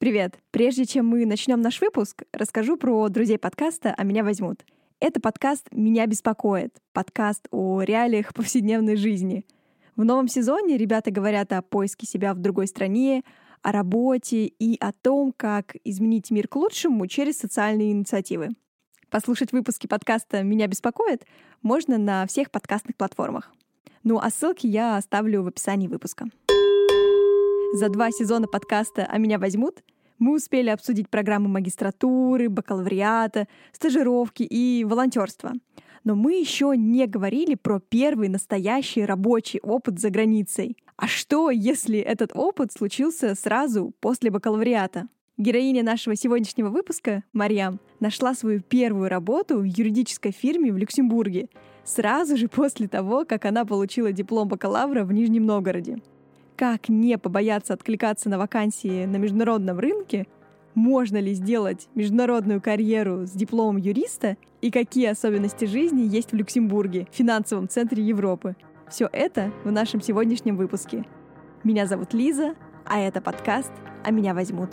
Привет! Прежде чем мы начнем наш выпуск, расскажу про друзей подкаста «А меня возьмут». Это подкаст «Меня беспокоит», подкаст о реалиях повседневной жизни. В новом сезоне ребята говорят о поиске себя в другой стране, о работе и о том, как изменить мир к лучшему через социальные инициативы. Послушать выпуски подкаста «Меня беспокоит» можно на всех подкастных платформах. Ну а ссылки я оставлю в описании выпуска. За два сезона подкаста «А меня возьмут» мы успели обсудить программы магистратуры, бакалавриата, стажировки и волонтерства. Но мы еще не говорили про первый настоящий рабочий опыт за границей. А что, если этот опыт случился сразу после бакалавриата? Героиня нашего сегодняшнего выпуска, Марьям, нашла свою первую работу в юридической фирме в Люксембурге сразу же после того, как она получила диплом бакалавра в Нижнем Новгороде как не побояться откликаться на вакансии на международном рынке, можно ли сделать международную карьеру с дипломом юриста и какие особенности жизни есть в Люксембурге, финансовом центре Европы. Все это в нашем сегодняшнем выпуске. Меня зовут Лиза, а это подкаст «А меня возьмут».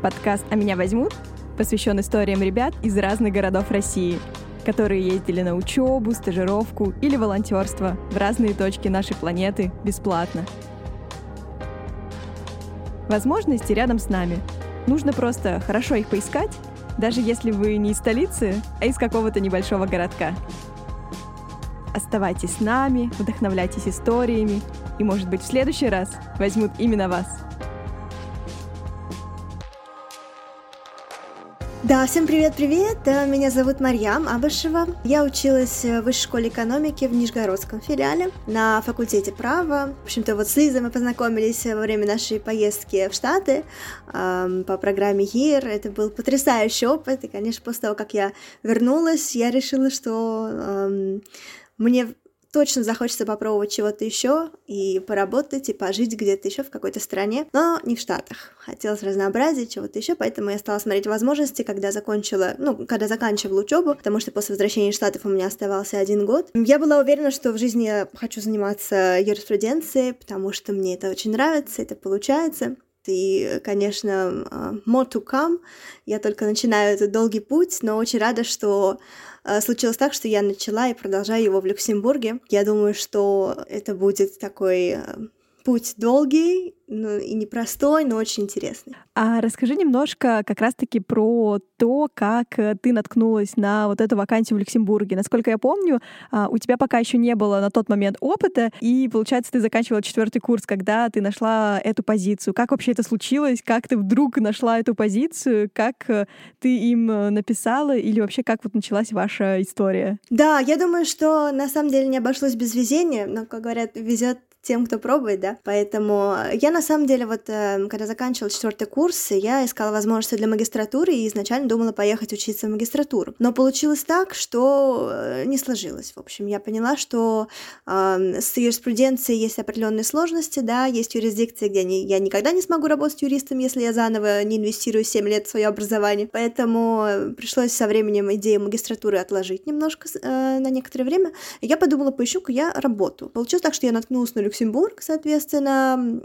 Подкаст «А меня возьмут» посвящен историям ребят из разных городов России – которые ездили на учебу, стажировку или волонтерство в разные точки нашей планеты бесплатно. Возможности рядом с нами. Нужно просто хорошо их поискать, даже если вы не из столицы, а из какого-то небольшого городка. Оставайтесь с нами, вдохновляйтесь историями, и, может быть, в следующий раз возьмут именно вас – Да, всем привет-привет! Меня зовут Марьям Абашева. Я училась в Высшей школе экономики в Нижегородском филиале на факультете права. В общем-то, вот с Лизой мы познакомились во время нашей поездки в Штаты эм, по программе ЕИР. Это был потрясающий опыт. И, конечно, после того, как я вернулась, я решила, что эм, мне точно захочется попробовать чего-то еще и поработать, и пожить где-то еще в какой-то стране, но не в Штатах. Хотелось разнообразия, чего-то еще, поэтому я стала смотреть возможности, когда закончила, ну, когда заканчивала учебу, потому что после возвращения из Штатов у меня оставался один год. Я была уверена, что в жизни я хочу заниматься юриспруденцией, потому что мне это очень нравится, это получается. И, конечно, а, more to come. Я только начинаю этот долгий путь, но очень рада, что случилось так, что я начала и продолжаю его в Люксембурге. Я думаю, что это будет такой а, путь долгий ну, и непростой, но очень интересный. А расскажи немножко как раз-таки про то, как э, ты наткнулась на вот эту вакансию в Люксембурге. Насколько я помню, а, у тебя пока еще не было на тот момент опыта, и, получается, ты заканчивала четвертый курс, когда ты нашла эту позицию. Как вообще это случилось? Как ты вдруг нашла эту позицию? Как э, ты им э, написала? Или вообще как вот началась ваша история? Да, я думаю, что на самом деле не обошлось без везения, но, как говорят, везет тем, кто пробует, да. Поэтому я на самом деле вот, эм, когда заканчивала четвертый курс, я искала возможности для магистратуры и изначально думала поехать учиться в магистратуру. Но получилось так, что э, не сложилось. В общем, я поняла, что э, с юриспруденцией есть определенные сложности, да, есть юрисдикции, где не, я никогда не смогу работать юристом, если я заново не инвестирую 7 лет в свое образование. Поэтому э, пришлось со временем идею магистратуры отложить немножко э, на некоторое время. Я подумала, поищу-ка я работу. Получилось так, что я наткнулась на Люксембург, соответственно,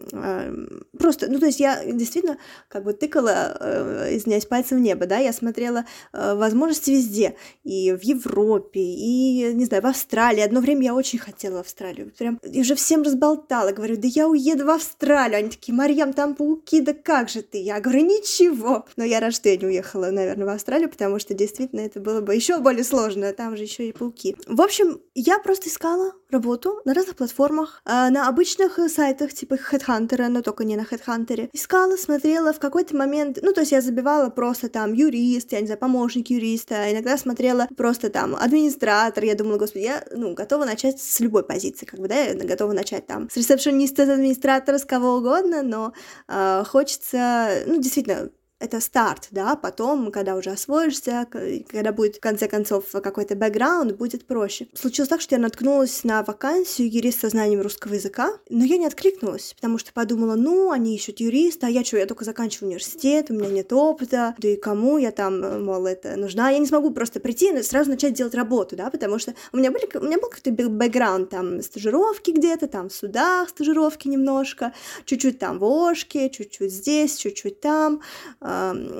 просто, ну, то есть я действительно как бы тыкала, э, извиняюсь, пальцем в небо, да, я смотрела э, возможности везде, и в Европе, и, не знаю, в Австралии. Одно время я очень хотела в Австралию, прям, и уже всем разболтала, говорю, да я уеду в Австралию. Они такие, Марьям, там пауки, да как же ты? Я говорю, ничего. Но я рада, что я не уехала, наверное, в Австралию, потому что действительно это было бы еще более сложно, там же еще и пауки. В общем, я просто искала работу на разных платформах, а, обычных э, сайтах типа HeadHunter, но только не на HeadHunter. Искала, смотрела в какой-то момент, ну, то есть я забивала просто там юрист, я не знаю, помощник юриста, иногда смотрела просто там администратор, я думала, господи, я, ну, готова начать с любой позиции, как бы, да, я готова начать там с ресепшениста, с администратора, с кого угодно, но э, хочется, ну, действительно, это старт, да, потом, когда уже освоишься, когда будет, в конце концов, какой-то бэкграунд, будет проще. Случилось так, что я наткнулась на вакансию юриста со знанием русского языка, но я не откликнулась, потому что подумала, ну, они ищут юриста, а я что, я только заканчиваю университет, у меня нет опыта, да и кому я там, мол, это нужна, я не смогу просто прийти и сразу начать делать работу, да, потому что у меня, были, у меня был какой-то бэкграунд, там, стажировки где-то, там, в судах стажировки немножко, чуть-чуть там в Ошке, чуть-чуть здесь, чуть-чуть там,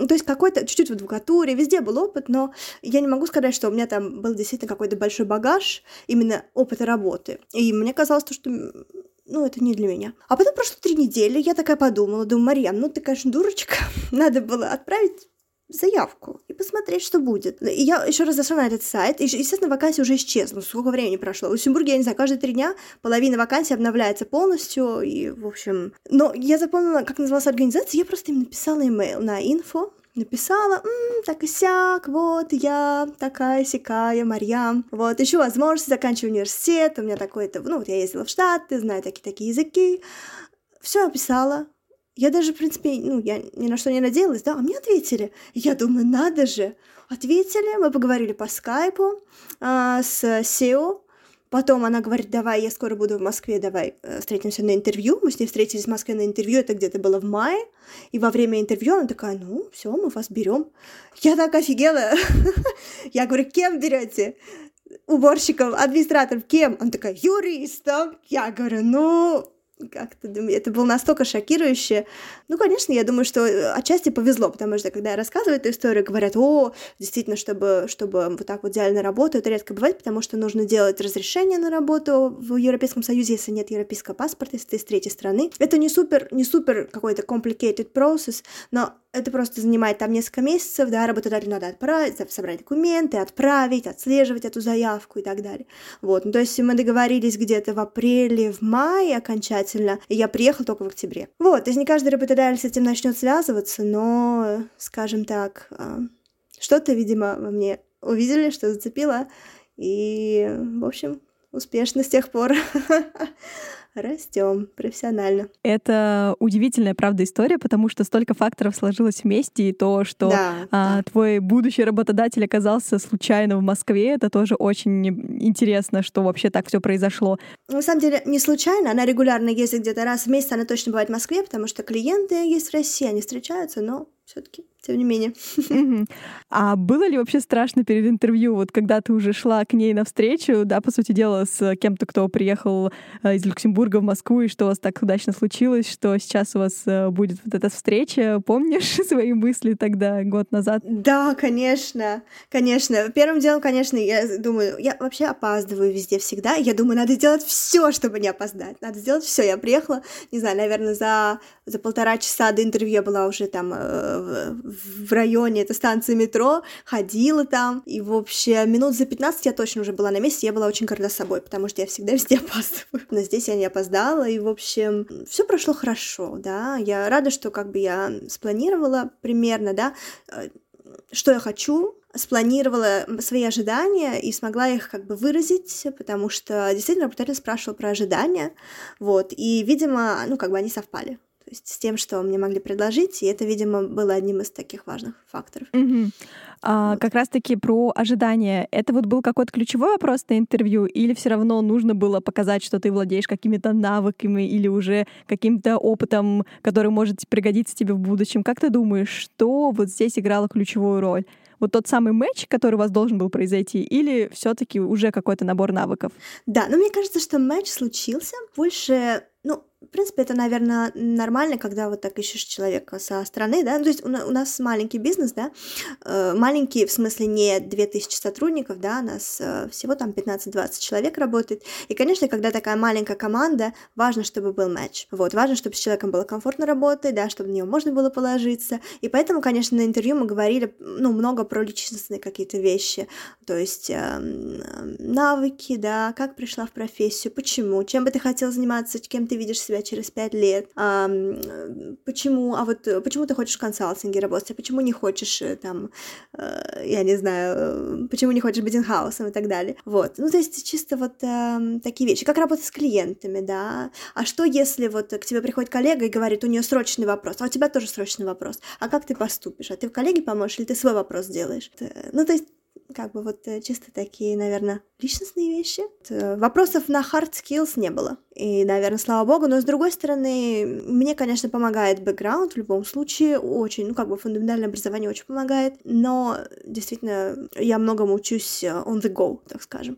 то есть какой-то, чуть-чуть в адвокатуре, везде был опыт, но я не могу сказать, что у меня там был действительно какой-то большой багаж именно опыта работы. И мне казалось, что ну, это не для меня. А потом прошло три недели, я такая подумала, думаю, Марьян, ну ты, конечно, дурочка, надо было отправить заявку и посмотреть, что будет. И я еще раз зашла на этот сайт, и, естественно, вакансия уже исчезла. Ну, сколько времени прошло? В Люксембурге, я не знаю, каждые три дня половина вакансий обновляется полностью, и, в общем... Но я запомнила, как называлась организация, я просто им написала имейл на info, написала, М, так и сяк, вот я такая сякая, Марьям, вот, еще возможность заканчивать университет, у меня такой-то, ну, вот я ездила в Штаты, знаю такие-такие языки, все описала, я даже, в принципе, ну, я ни на что не надеялась, да, а мне ответили. Я думаю, надо же. Ответили, мы поговорили по скайпу а, с SEO, Потом она говорит, давай, я скоро буду в Москве, давай э, встретимся на интервью. Мы с ней встретились в Москве на интервью, это где-то было в мае. И во время интервью она такая, ну, все, мы вас берем. Я так офигела. Я говорю, кем берете? Уборщиком, администратором, кем? Она такая, юристом. Я говорю, ну, как-то это было настолько шокирующе. Ну, конечно, я думаю, что э, отчасти повезло, потому что когда я рассказываю эту историю, говорят, о, действительно, чтобы, чтобы вот так вот идеально работать, это редко бывает, потому что нужно делать разрешение на работу в Европейском Союзе, если нет европейского паспорта, если ты из третьей страны. Это не супер, не супер какой-то complicated process, но это просто занимает там несколько месяцев, да, работодателю надо отправить, собрать документы, отправить, отслеживать эту заявку и так далее. Вот, ну, то есть мы договорились где-то в апреле, в мае окончательно, и я приехала только в октябре. Вот, то есть не каждый работодатель с этим начнет связываться, но, скажем так, а, что-то, видимо, во мне увидели, что зацепило, и, в общем, успешно с тех пор. растем профессионально. Это удивительная, правда, история, потому что столько факторов сложилось вместе, и то, что да, а, да. твой будущий работодатель оказался случайно в Москве, это тоже очень интересно, что вообще так все произошло. На самом деле, не случайно, она регулярно ездит где-то раз в месяц, она точно бывает в Москве, потому что клиенты есть в России, они встречаются, но все-таки тем не менее. А было ли вообще страшно перед интервью, вот когда ты уже шла к ней навстречу, да, по сути дела, с кем-то, кто приехал э, из Люксембурга в Москву, и что у вас так удачно случилось, что сейчас у вас э, будет вот эта встреча, помнишь свои мысли тогда, год назад? Да, конечно, конечно. Первым делом, конечно, я думаю, я вообще опаздываю везде всегда, я думаю, надо сделать все, чтобы не опоздать, надо сделать все. Я приехала, не знаю, наверное, за, за полтора часа до интервью я была уже там э, в районе этой станции метро, ходила там, и, в общем, минут за 15 я точно уже была на месте, я была очень горда собой, потому что я всегда везде опаздываю. Но здесь я не опоздала, и, в общем, все прошло хорошо, да, я рада, что как бы я спланировала примерно, да, э, что я хочу, спланировала свои ожидания и смогла их как бы выразить, потому что действительно работодатель спрашивал про ожидания, вот, и, видимо, ну, как бы они совпали то есть с тем, что мне могли предложить, и это, видимо, было одним из таких важных факторов. Угу. А, вот. Как раз-таки про ожидания. Это вот был какой-то ключевой вопрос на интервью, или все равно нужно было показать, что ты владеешь какими-то навыками или уже каким-то опытом, который может пригодиться тебе в будущем? Как ты думаешь, что вот здесь играло ключевую роль? вот тот самый матч, который у вас должен был произойти, или все-таки уже какой-то набор навыков? Да, но мне кажется, что матч случился больше, ну, принципе, это, наверное, нормально, когда вот так ищешь человека со стороны, да, ну, то есть у, у нас маленький бизнес, да, э, маленький, в смысле, не 2000 сотрудников, да, у нас э, всего там 15-20 человек работает, и, конечно, когда такая маленькая команда, важно, чтобы был матч, вот, важно, чтобы с человеком было комфортно работать, да, чтобы на него можно было положиться, и поэтому, конечно, на интервью мы говорили, ну, много про личностные какие-то вещи, то есть э, навыки, да, как пришла в профессию, почему, чем бы ты хотел заниматься, кем ты видишь себя через пять лет, а, почему, а вот почему ты хочешь в консалтинге работать, а почему не хочешь э, там, э, я не знаю, почему не хочешь быть инхаусом и так далее. Вот, ну то есть чисто вот э, такие вещи, как работать с клиентами, да, а что если вот к тебе приходит коллега и говорит, у нее срочный вопрос, а у тебя тоже срочный вопрос, а как ты поступишь, а ты в коллеге поможешь или ты свой вопрос делаешь? Ну то есть как бы вот э, чисто такие, наверное, личностные вещи. Э, вопросов на hard skills не было. И, наверное, слава богу, но с другой стороны, мне, конечно, помогает бэкграунд в любом случае, очень, ну, как бы фундаментальное образование очень помогает, но действительно я многому учусь э, on the go, так скажем.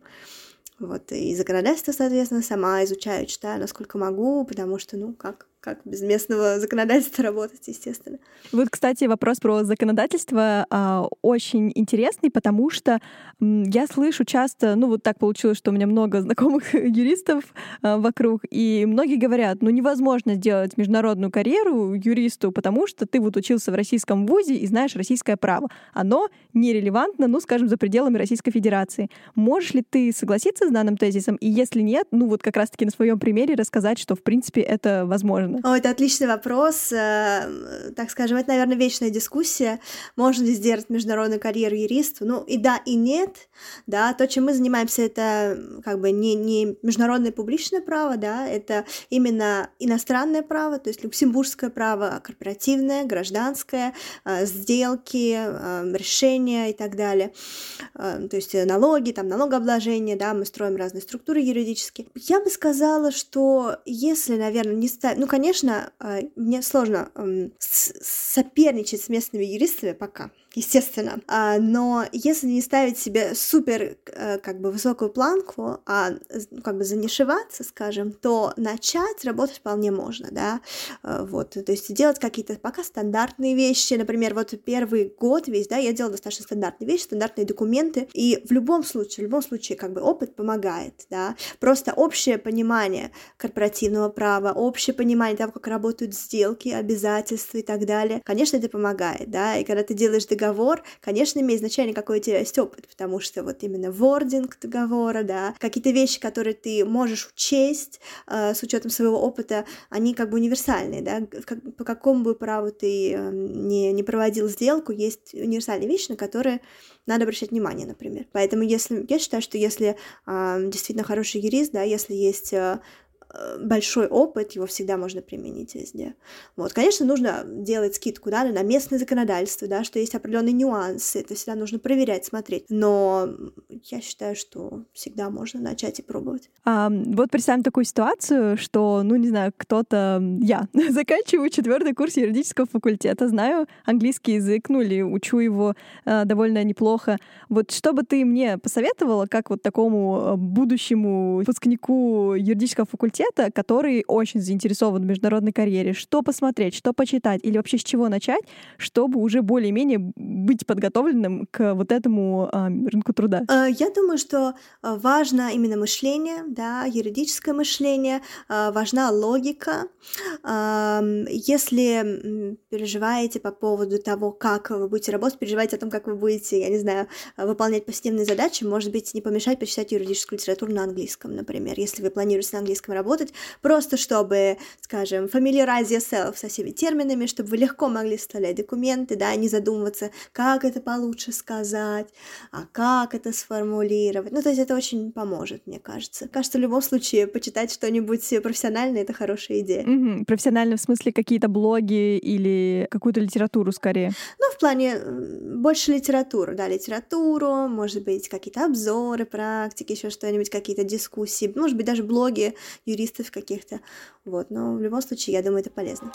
Вот, и законодательство, соответственно, сама изучаю, читаю, насколько могу, потому что, ну, как, как без местного законодательства работать, естественно. Вот, кстати, вопрос про законодательство а, очень интересный, потому что м, я слышу часто, ну вот так получилось, что у меня много знакомых юристов а, вокруг, и многие говорят, ну невозможно сделать международную карьеру юристу, потому что ты вот учился в российском вузе и знаешь российское право. Оно нерелевантно, ну, скажем, за пределами Российской Федерации. Можешь ли ты согласиться с данным тезисом? И если нет, ну вот как раз-таки на своем примере рассказать, что, в принципе, это возможно наверное? О, это отличный вопрос. Э, так скажем, это, наверное, вечная дискуссия. Можно ли сделать международную карьеру юристу? Ну, и да, и нет. Да, то, чем мы занимаемся, это как бы не, не международное публичное право, да, это именно иностранное право, то есть люксембургское право, корпоративное, гражданское, э, сделки, э, решения и так далее. То есть налоги, там налогообложение, да, мы строим разные структуры юридические. Я бы сказала, что если, наверное, не ставить, ну, конечно, конечно, а, мне сложно соперничать с местными юристами пока, естественно. А, но если не ставить себе супер э, как бы высокую планку, а ну, как бы занишеваться, скажем, то начать работать вполне можно, да, э, вот, то есть делать какие-то пока стандартные вещи, например, вот первый год весь, да, я делала достаточно стандартные вещи, стандартные документы, и в любом случае, в любом случае, как бы опыт помогает, да, просто общее понимание корпоративного права, общее понимание того, как работают сделки, обязательства и так далее, конечно, это помогает, да, и когда ты делаешь договор договор, конечно, имеет значение, какой у тебя есть опыт, потому что вот именно вординг договора, да, какие-то вещи, которые ты можешь учесть э, с учетом своего опыта, они как бы универсальные, да, как, по какому бы праву ты э, не, не проводил сделку, есть универсальные вещи, на которые надо обращать внимание, например. Поэтому если я считаю, что если э, действительно хороший юрист, да, если есть э, большой опыт, его всегда можно применить везде. Вот, конечно, нужно делать скидку, да, на местное законодательство, да, что есть определенные нюансы, это всегда нужно проверять, смотреть. Но я считаю, что всегда можно начать и пробовать. А, вот представим такую ситуацию, что, ну, не знаю, кто-то, я, заканчиваю четвертый курс юридического факультета, знаю английский язык, ну, или учу его э, довольно неплохо. Вот что бы ты мне посоветовала, как вот такому э, будущему выпускнику юридического факультета университета, который очень заинтересован в международной карьере, что посмотреть, что почитать или вообще с чего начать, чтобы уже более-менее быть подготовленным к вот этому э, рынку труда? Э, я думаю, что э, важно именно мышление, да, юридическое мышление, э, важна логика. Если переживаете по поводу того, как вы будете работать, переживаете о том, как вы будете, я не знаю, выполнять повседневные задачи, может быть, не помешать почитать юридическую литературу на английском, например, если вы планируете на английском работать, работать, просто чтобы, скажем, familiarize yourself со всеми терминами, чтобы вы легко могли составлять документы, да, не задумываться, как это получше сказать, а как это сформулировать. Ну, то есть это очень поможет, мне кажется. Кажется, в любом случае, почитать что-нибудь профессиональное — это хорошая идея. Угу. Профессионально в смысле какие-то блоги или какую-то литературу скорее? Ну, в плане больше литературы, да, литературу, может быть, какие-то обзоры, практики, еще что-нибудь, какие-то дискуссии, может быть, даже блоги юристов каких-то. Вот, но в любом случае, я думаю, это полезно.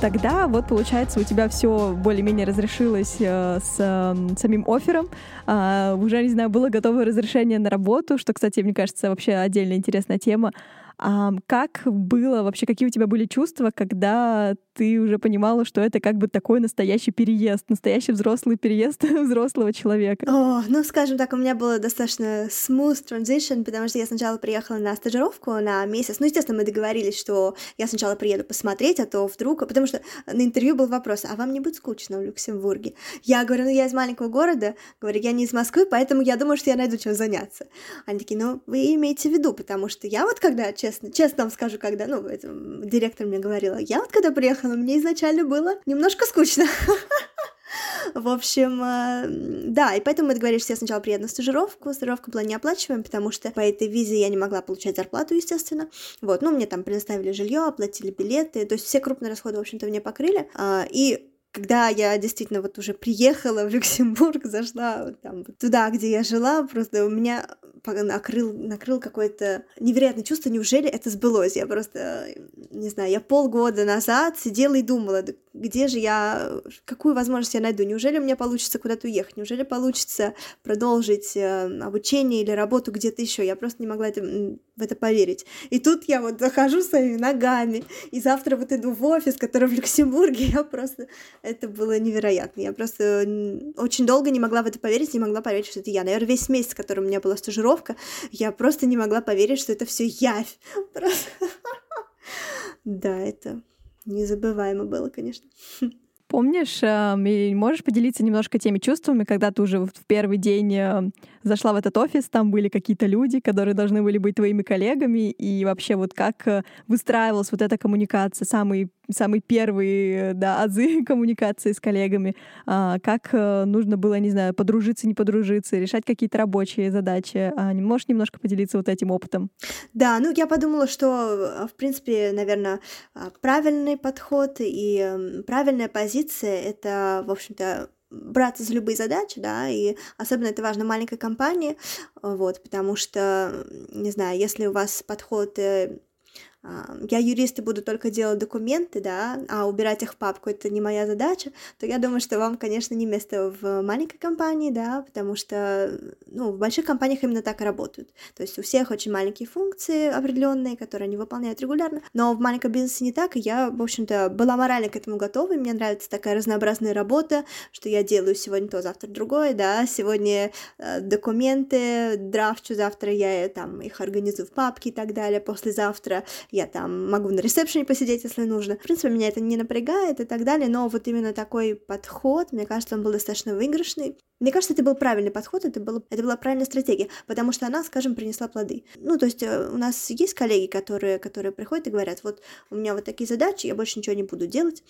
Тогда вот получается у тебя все более-менее разрешилось э, с э, самим оффером, э, уже не знаю было готово разрешение на работу, что, кстати, мне кажется, вообще отдельно интересная тема. А как было вообще, какие у тебя были чувства, когда ты уже понимала, что это как бы такой настоящий переезд, настоящий взрослый переезд взрослого человека? О, ну, скажем так, у меня было достаточно smooth transition, потому что я сначала приехала на стажировку на месяц. Ну, естественно, мы договорились, что я сначала приеду посмотреть, а то вдруг... Потому что на интервью был вопрос, а вам не будет скучно в Люксембурге? Я говорю, ну, я из маленького города, говорю, я не из Москвы, поэтому я думаю, что я найду чем заняться. Они такие, ну, вы имеете в виду, потому что я вот когда, честно, честно вам скажу, когда, ну, директор мне говорила, я вот когда приехала, мне изначально было немножко скучно. В общем, э, да, и поэтому мы договорились, что я сначала приеду на стажировку. Стажировка была неоплачиваемая, потому что по этой визе я не могла получать зарплату, естественно. Вот, ну, мне там предоставили жилье, оплатили билеты, то есть все крупные расходы, в общем-то, мне покрыли. А, и когда я действительно вот уже приехала в Люксембург, зашла там, туда, где я жила, просто у меня накрыл, накрыл какое-то невероятное чувство, неужели это сбылось? Я просто, не знаю, я полгода назад сидела и думала, где же я, какую возможность я найду? Неужели у меня получится куда-то уехать? Неужели получится продолжить э, обучение или работу где-то еще? Я просто не могла это, в это поверить. И тут я вот захожу своими ногами, и завтра вот иду в офис, который в Люксембурге, я просто... Это было невероятно. Я просто очень долго не могла в это поверить, не могла поверить, что это я. Наверное, весь месяц, который у меня была стажировка, я просто не могла поверить, что это все явь. Просто... Да, это Незабываемо было, конечно. Помнишь, э, можешь поделиться немножко теми чувствами, когда ты уже в первый день э, зашла в этот офис, там были какие-то люди, которые должны были быть твоими коллегами, и вообще вот как э, выстраивалась вот эта коммуникация, самые, самые первые да, азы коммуникации с коллегами, а, как нужно было, не знаю, подружиться, не подружиться, решать какие-то рабочие задачи. А, можешь немножко поделиться вот этим опытом? Да, ну я подумала, что, в принципе, наверное, правильный подход и правильная позиция это, в общем-то, браться за любые задачи, да, и особенно это важно маленькой компании, вот, потому что, не знаю, если у вас подход э, а, я юрист и буду только делать документы, да, а убирать их в папку это не моя задача, то я думаю, что вам, конечно, не место в маленькой компании, да, потому что, ну, в больших компаниях именно так и работают. То есть у всех очень маленькие функции определенные, которые они выполняют регулярно, но в маленьком бизнесе не так, и я, в общем-то, была морально к этому готова, и мне нравится такая разнообразная работа, что я делаю сегодня то, завтра другое, да, сегодня э, документы драфчу, завтра я там их организую в папке и так далее, послезавтра я там могу на ресепшене посидеть, если нужно. В принципе, меня это не напрягает и так далее, но вот именно такой подход, мне кажется, он был достаточно выигрышный. Мне кажется, это был правильный подход, это, был, это была правильная стратегия, потому что она, скажем, принесла плоды. Ну, то есть э, у нас есть коллеги, которые, которые приходят и говорят, вот у меня вот такие задачи, я больше ничего не буду делать.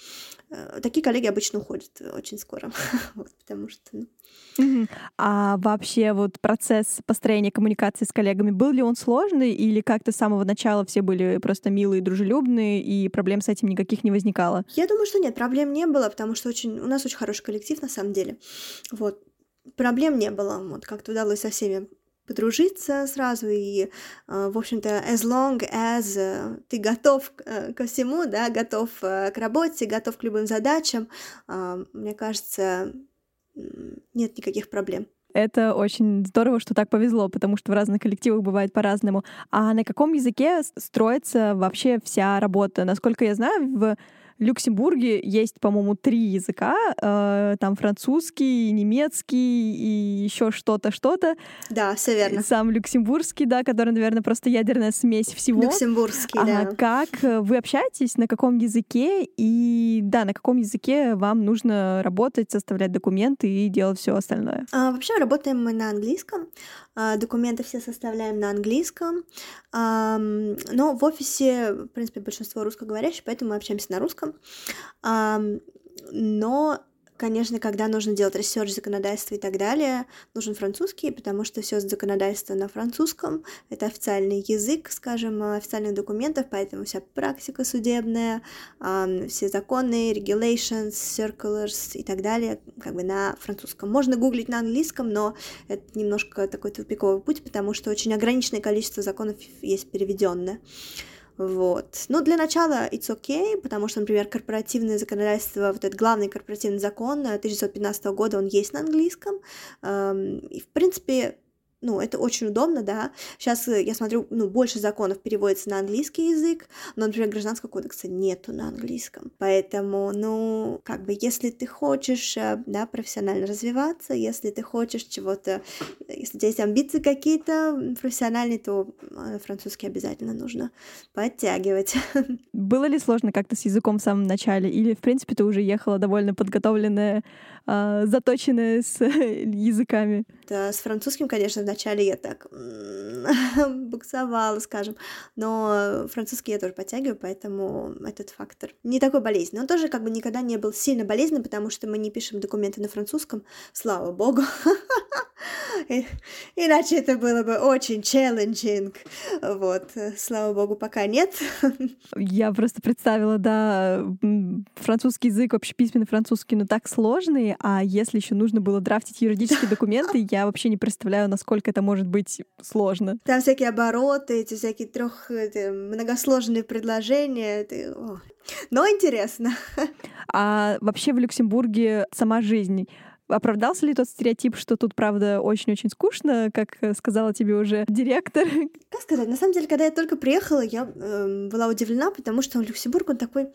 Э, такие коллеги обычно уходят очень скоро, потому что... Ну... А вообще вот процесс построения коммуникации с коллегами, был ли он сложный или как-то с самого начала все были просто милые, дружелюбные и проблем с этим никаких не возникало? Я думаю, что нет, проблем не было, потому что очень, у нас очень хороший коллектив на самом деле. Вот. Проблем не было, вот как-то удалось со всеми подружиться сразу и, э, в общем-то, as long as э, ты готов э, ко всему, да, готов к работе, готов к любым задачам, мне кажется, нет никаких проблем. Это очень здорово, что так повезло, потому что в разных коллективах бывает по-разному. А на каком языке строится вообще вся работа? Насколько я знаю, в Люксембурге есть, по-моему, три языка. Э, там французский, немецкий и еще что-то, что-то. Да, все верно. Сам люксембургский, да, который, наверное, просто ядерная смесь всего. Люксембургский, да. Как вы общаетесь, на каком языке и, да, на каком языке вам нужно работать, составлять документы и делать все остальное? А, вообще работаем мы на английском. А, документы все составляем на английском. А, но в офисе, в принципе, большинство русскоговорящих, поэтому мы общаемся на русском русском. Но Конечно, когда нужно делать research законодательства и так далее, нужен французский, потому что все законодательство на французском, это официальный язык, скажем, официальных документов, поэтому вся практика судебная, все законы, regulations, circulars и так далее, как бы на французском. Можно гуглить на английском, но это немножко такой тупиковый путь, потому что очень ограниченное количество законов есть переведенное. Вот. Но для начала it's okay, потому что, например, корпоративное законодательство, вот этот главный корпоративный закон 1915 года, он есть на английском. Эм, и, в принципе, ну, это очень удобно, да. Сейчас э, я смотрю, ну, больше законов переводится на английский язык, но, например, гражданского кодекса нету на английском. Поэтому, ну, как бы, если ты хочешь, э, да, профессионально развиваться, если ты хочешь чего-то, если у тебя есть амбиции какие-то профессиональные, то э, французский обязательно нужно подтягивать. Было ли сложно как-то с языком в самом начале? Или, в принципе, ты уже ехала довольно подготовленная, заточенная с языками? Да, с французским, конечно, вначале я так буксовала, скажем, но французский я тоже подтягиваю, поэтому этот фактор не такой болезненный. Он тоже как бы никогда не был сильно болезненным, потому что мы не пишем документы на французском, слава богу. Иначе это было бы очень челленджинг. Вот, слава богу, пока нет. Я просто представила, да, французский язык, общеписьменный французский, но так сложный, а если еще нужно было драфтить юридические документы, я вообще не представляю, насколько это может быть сложно. Там всякие обороты, эти всякие трех многосложные предложения. Это... Но интересно. А вообще в Люксембурге сама жизнь Оправдался ли тот стереотип, что тут, правда, очень-очень скучно, как э, сказала тебе уже директор? Как сказать, на самом деле, когда я только приехала, я э, была удивлена, потому что Люксембург, он такой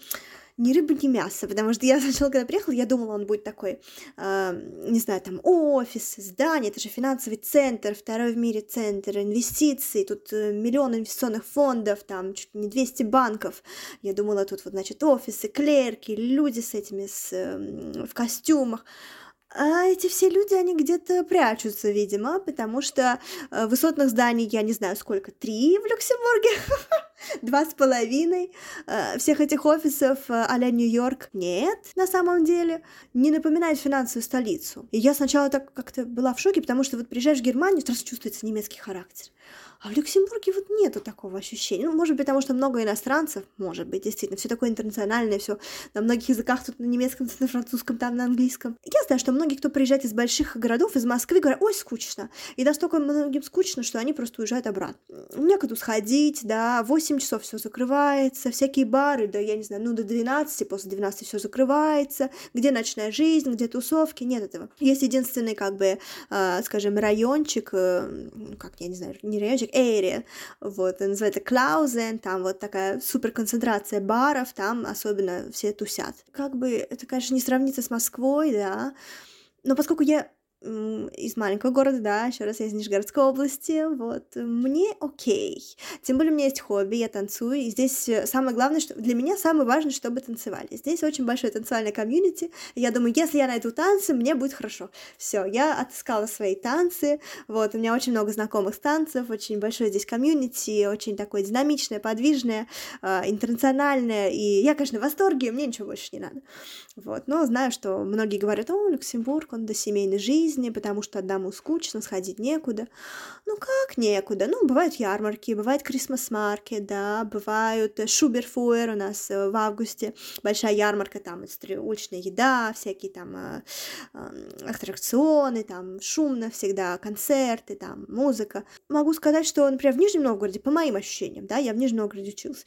ни рыба, ни мясо, потому что я сначала, когда приехала, я думала, он будет такой, э, не знаю, там, офис, здание, это же финансовый центр, второй в мире центр инвестиций, тут э, миллион инвестиционных фондов, там, чуть не 200 банков. Я думала, тут вот, значит, офисы, клерки, люди с этими, с, э, в костюмах. А эти все люди, они где-то прячутся, видимо, потому что э, высотных зданий, я не знаю сколько, три в Люксембурге, два с половиной. Э, всех этих офисов а Нью-Йорк нет на самом деле. Не напоминает финансовую столицу. И я сначала так как-то была в шоке, потому что вот приезжаешь в Германию, сразу чувствуется немецкий характер. А в Люксембурге вот нету такого ощущения. Ну, может быть, потому что много иностранцев, может быть, действительно, все такое интернациональное, все на многих языках, тут на немецком, тут на французском, там на английском. Я знаю, что многие, кто приезжает из больших городов, из Москвы, говорят, ой, скучно. И настолько многим скучно, что они просто уезжают обратно. Некуда сходить, да, 8 часов все закрывается, всякие бары, да, я не знаю, ну, до 12, после 12 все закрывается, где ночная жизнь, где тусовки, нет этого. Есть единственный, как бы, э, скажем, райончик, э, как, я не знаю, не райончик, area, вот, называется Клаузен, там вот такая супер концентрация баров, там особенно все тусят. Как бы это, конечно, не сравнится с Москвой, да, но поскольку я из маленького города, да, еще раз я из Нижегородской области, вот, мне окей. Тем более у меня есть хобби, я танцую, и здесь самое главное, что для меня самое важное, чтобы танцевали. Здесь очень большое танцевальное комьюнити, я думаю, если я найду танцы, мне будет хорошо. Все, я отыскала свои танцы, вот, у меня очень много знакомых танцев, очень большое здесь комьюнити, очень такое динамичное, подвижное, э, интернациональное, и я, конечно, в восторге, мне ничего больше не надо. Вот, но знаю, что многие говорят, о, Люксембург, он до семейной жизни, жизни, потому что одному скучно, сходить некуда. Ну как некуда? Ну, бывают ярмарки, бывает Крисмас-маркет, да, бывают э, Шуберфуэр у нас э, в августе, большая ярмарка, там уличная еда, всякие там э, аттракционы, там шумно всегда, концерты, там музыка. Могу сказать, что, например, в Нижнем Новгороде, по моим ощущениям, да, я в Нижнем Новгороде училась,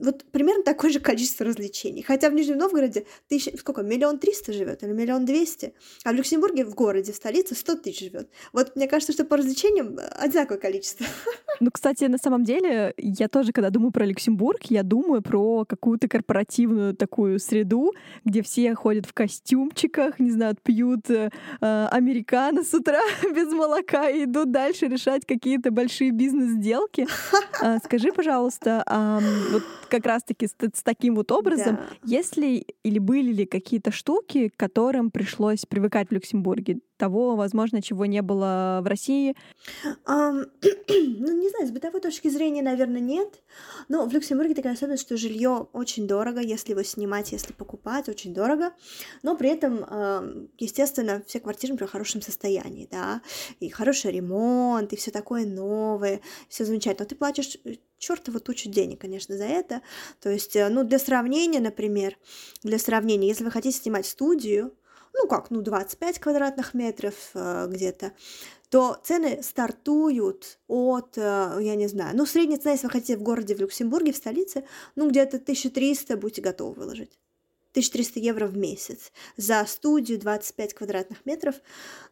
вот примерно такое же количество развлечений. Хотя в Нижнем Новгороде тысяч, сколько, миллион триста живет или миллион двести, а в Люксембурге, в городе, в столице, сто тысяч живет. Вот мне кажется, что по развлечениям одинаковое количество. Ну, кстати, на самом деле, я тоже, когда думаю про Люксембург, я думаю про какую-то корпоративную такую среду, где все ходят в костюмчиках, не знаю, пьют э, американо с утра без молока и идут дальше решать какие-то большие бизнес-сделки. А, скажи, пожалуйста, вот как раз-таки с, с таким вот образом, да. есть ли или были ли какие-то штуки, к которым пришлось привыкать в Люксембурге? Того, возможно, чего не было в России? Um, ну, не знаю, с бытовой точки зрения, наверное, нет. Но в Люксембурге такая особенность, что жилье очень дорого, если его снимать, если покупать, очень дорого. Но при этом, естественно, все квартиры в хорошем состоянии, да, и хороший ремонт, и все такое новое, все замечательно. Но ты платишь э, чертову тучу денег, конечно, за это. То есть, э, ну, для сравнения, например, для сравнения, если вы хотите снимать студию, ну как, ну 25 квадратных метров э, где-то, то цены стартуют от, э, я не знаю, ну средняя цена, если вы хотите в городе, в Люксембурге, в столице, ну где-то 1300 будете готовы выложить. 1300 евро в месяц за студию 25 квадратных метров.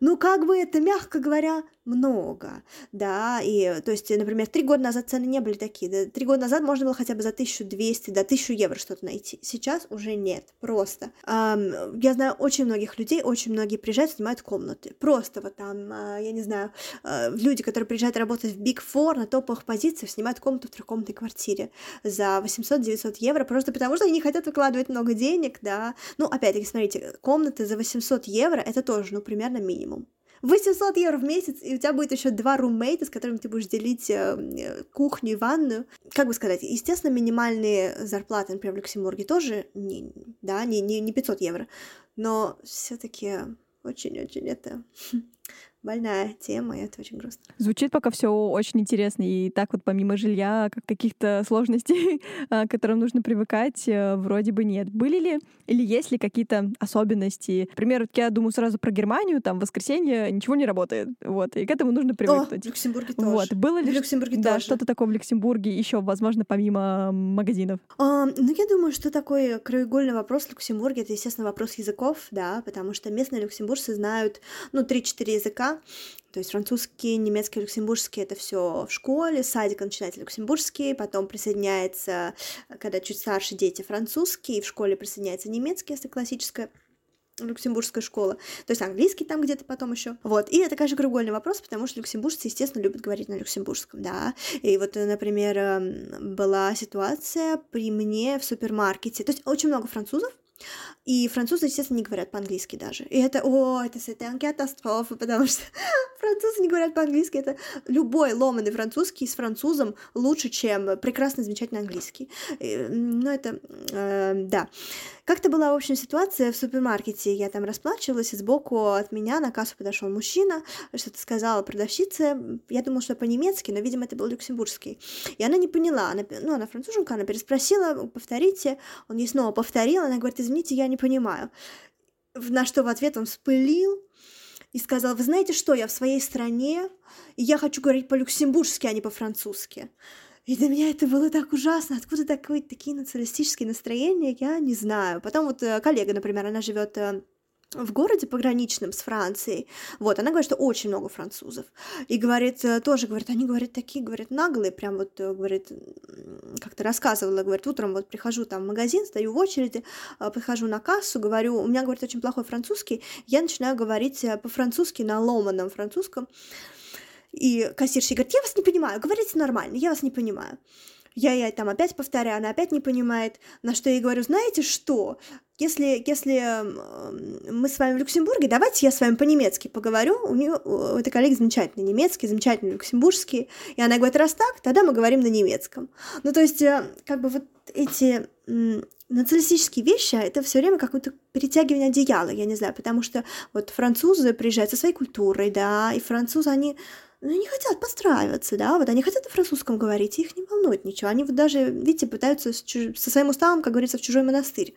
Ну, как бы это, мягко говоря, много, да, и, то есть, например, три года назад цены не были такие, да, три года назад можно было хотя бы за 1200 до 1000 евро что-то найти, сейчас уже нет, просто. Эм, я знаю очень многих людей, очень многие приезжают, снимают комнаты, просто вот там, э, я не знаю, э, люди, которые приезжают работать в Big Four на топовых позициях, снимают комнату в трехкомнатной квартире за 800-900 евро, просто потому что они не хотят выкладывать много денег, да, ну, опять-таки, смотрите, комнаты за 800 евро, это тоже, ну, примерно минимум, 800 евро в месяц, и у тебя будет еще два румейта, с которыми ты будешь делить э, кухню и ванную. Как бы сказать, естественно, минимальные зарплаты, например, в Люксембурге тоже не, да, не, не, не 500 евро, но все-таки очень-очень это больная тема, и это очень грустно. Звучит пока все очень интересно, и так вот помимо жилья, как каких-то сложностей, а, к которым нужно привыкать, э, вроде бы нет. Были ли или есть ли какие-то особенности? Например, я думаю сразу про Германию, там в воскресенье ничего не работает, вот, и к этому нужно привыкнуть. О, в Люксембурге тоже. Вот, было ли в Люксембурге да, что-то такое в Люксембурге еще, возможно, помимо магазинов? А, ну, я думаю, что такой краеугольный вопрос в Люксембурге, это, естественно, вопрос языков, да, потому что местные люксембуржцы знают, ну, 3-4 языка, то есть французский, немецкий, люксембургский это все в школе, садик начинается люксембургский, потом присоединяется, когда чуть старше дети, французский, в школе присоединяется немецкий, если классическая люксембургская школа, то есть английский там где-то потом еще. Вот, и это, конечно, кругольный вопрос, потому что люксембуржцы, естественно, любят говорить на люксембургском, да. И вот, например, эм, была ситуация при мне в супермаркете, то есть очень много французов, и французы, естественно, не говорят по-английски даже. И это, о, это, это катастрофа, потому что французы не говорят по-английски. Это любой ломанный французский с французом лучше, чем прекрасный, замечательный английский. Ну, это, э, да. Как-то была, в общем, ситуация в супермаркете, я там расплачивалась, и сбоку от меня на кассу подошел мужчина, что-то сказала продавщице, я думала, что по-немецки, но, видимо, это был люксембургский. И она не поняла, она, ну, она француженка, она переспросила, повторите, он ей снова повторил, она говорит, извините, я не понимаю. На что в ответ он вспылил, и сказал, вы знаете что, я в своей стране, и я хочу говорить по-люксембургски, а не по-французски. И для меня это было так ужасно. Откуда такой, такие националистические настроения, я не знаю. Потом вот э, коллега, например, она живет э, в городе пограничном с Францией, вот, она говорит, что очень много французов, и говорит, э, тоже, говорит, они, говорят, такие, говорят, наглые, прям вот, говорит, как-то рассказывала, говорит, утром вот прихожу там в магазин, стою в очереди, прихожу на кассу, говорю, у меня, говорит, очень плохой французский, я начинаю говорить по-французски на ломаном французском, и кассирша говорит, я вас не понимаю, говорите нормально, я вас не понимаю. Я ей там опять повторяю, она опять не понимает, на что я ей говорю, знаете что, если, если мы с вами в Люксембурге, давайте я с вами по-немецки поговорю. У нее у этой коллеги замечательный немецкий, замечательный люксембургский. И она говорит, раз так, тогда мы говорим на немецком. Ну, то есть, э, как бы вот эти националистические вещи, это все время какое-то перетягивание одеяла, я не знаю, потому что вот французы приезжают со своей культурой, да, и французы, они ну, они хотят подстраиваться, да, вот они хотят на французском говорить, их не волнует ничего. Они вот даже, видите, пытаются чуж... со своим уставом, как говорится, в чужой монастырь.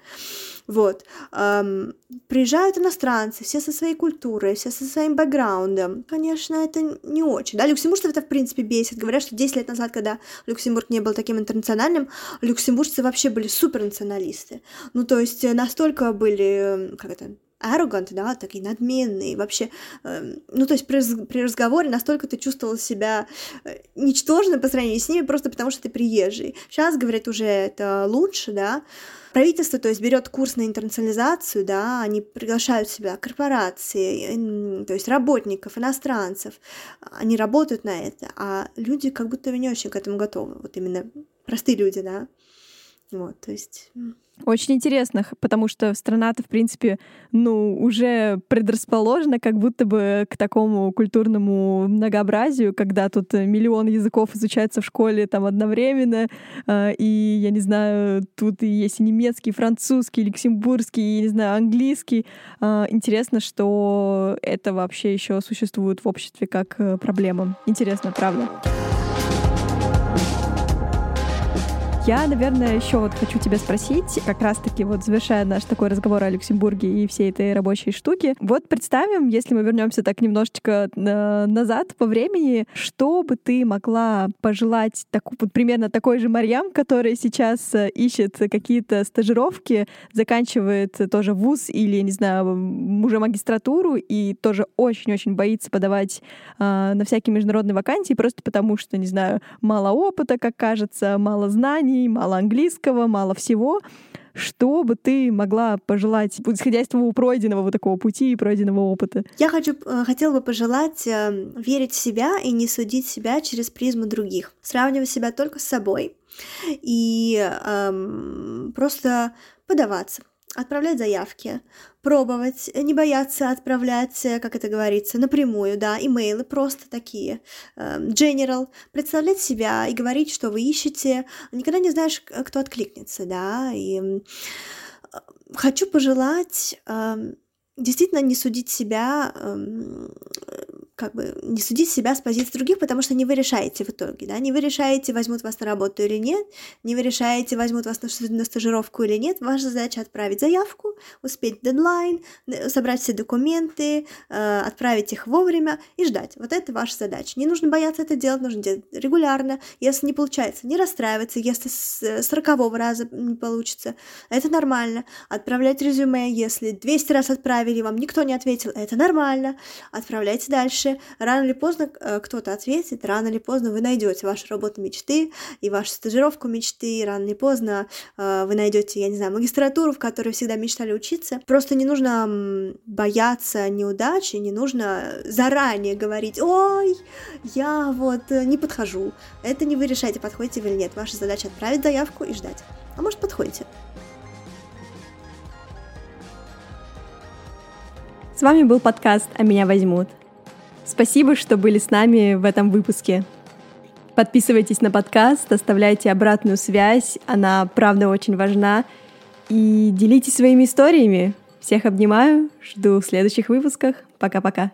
Вот. Эм, приезжают иностранцы, все со своей культурой, все со своим бэкграундом. Конечно, это не очень. Да, люксембуржцев это, в принципе, бесит. Говорят, что 10 лет назад, когда Люксембург не был таким интернациональным, люксембуржцы вообще были супернационалисты. Ну, то есть настолько были, как это, arrogant, да, такие надменные, вообще, э, ну, то есть при, при разговоре настолько ты чувствовал себя э, ничтожно по сравнению с ними, просто потому что ты приезжий. Сейчас, говорят, уже это лучше, да, Правительство, то есть, берет курс на интернационализацию, да, они приглашают себя корпорации, то есть работников, иностранцев, они работают на это, а люди как будто не очень к этому готовы, вот именно простые люди, да, вот, то есть... Очень интересно, потому что страна-то, в принципе, ну, уже предрасположена как будто бы к такому культурному многообразию, когда тут миллион языков изучается в школе там одновременно, а, и, я не знаю, тут есть и немецкий, и французский, и люксембургский, и, я не знаю, английский. А, интересно, что это вообще еще существует в обществе как э, проблема. Интересно, правда. Я, наверное, еще вот хочу тебя спросить, как раз-таки вот завершая наш такой разговор о Люксембурге и всей этой рабочей штуке. Вот представим, если мы вернемся так немножечко на назад по времени, что бы ты могла пожелать так, вот примерно такой же Марьям, которая сейчас э, ищет какие-то стажировки, заканчивает тоже вуз или, не знаю, уже магистратуру и тоже очень-очень боится подавать э, на всякие международные вакансии просто потому, что, не знаю, мало опыта, как кажется, мало знаний, мало английского, мало всего. Что бы ты могла пожелать, исходя из твоего пройденного вот такого пути и пройденного опыта? Я хочу, э, хотела бы пожелать э, верить в себя и не судить себя через призму других, сравнивать себя только с собой и эм, просто подаваться отправлять заявки, пробовать, не бояться отправлять, э, как это говорится, напрямую, да, имейлы просто такие, эм, general, представлять себя и говорить, что вы ищете, никогда не знаешь, кто откликнется, да, и э, хочу пожелать эм, действительно не судить себя эм, как бы не судить себя с позиции других, потому что не вы решаете в итоге, да, не вы решаете, возьмут вас на работу или нет, не вы решаете, возьмут вас на, стажировку или нет, ваша задача отправить заявку, успеть дедлайн, собрать все документы, э, отправить их вовремя и ждать. Вот это ваша задача. Не нужно бояться это делать, нужно делать регулярно. Если не получается, не расстраиваться, если с сорокового раза не получится, это нормально. Отправлять резюме, если 200 раз отправили, вам никто не ответил, это нормально. Отправляйте дальше дальше. Рано или поздно э, кто-то ответит, рано или поздно вы найдете вашу работу мечты и вашу стажировку мечты, рано или поздно э, вы найдете, я не знаю, магистратуру, в которой всегда мечтали учиться. Просто не нужно бояться неудачи, не нужно заранее говорить, ой, я вот не подхожу. Это не вы решаете, подходите вы или нет. Ваша задача отправить заявку и ждать. А может, подходите. С вами был подкаст «А меня возьмут». Спасибо, что были с нами в этом выпуске. Подписывайтесь на подкаст, оставляйте обратную связь, она правда очень важна. И делитесь своими историями. Всех обнимаю, жду в следующих выпусках. Пока-пока.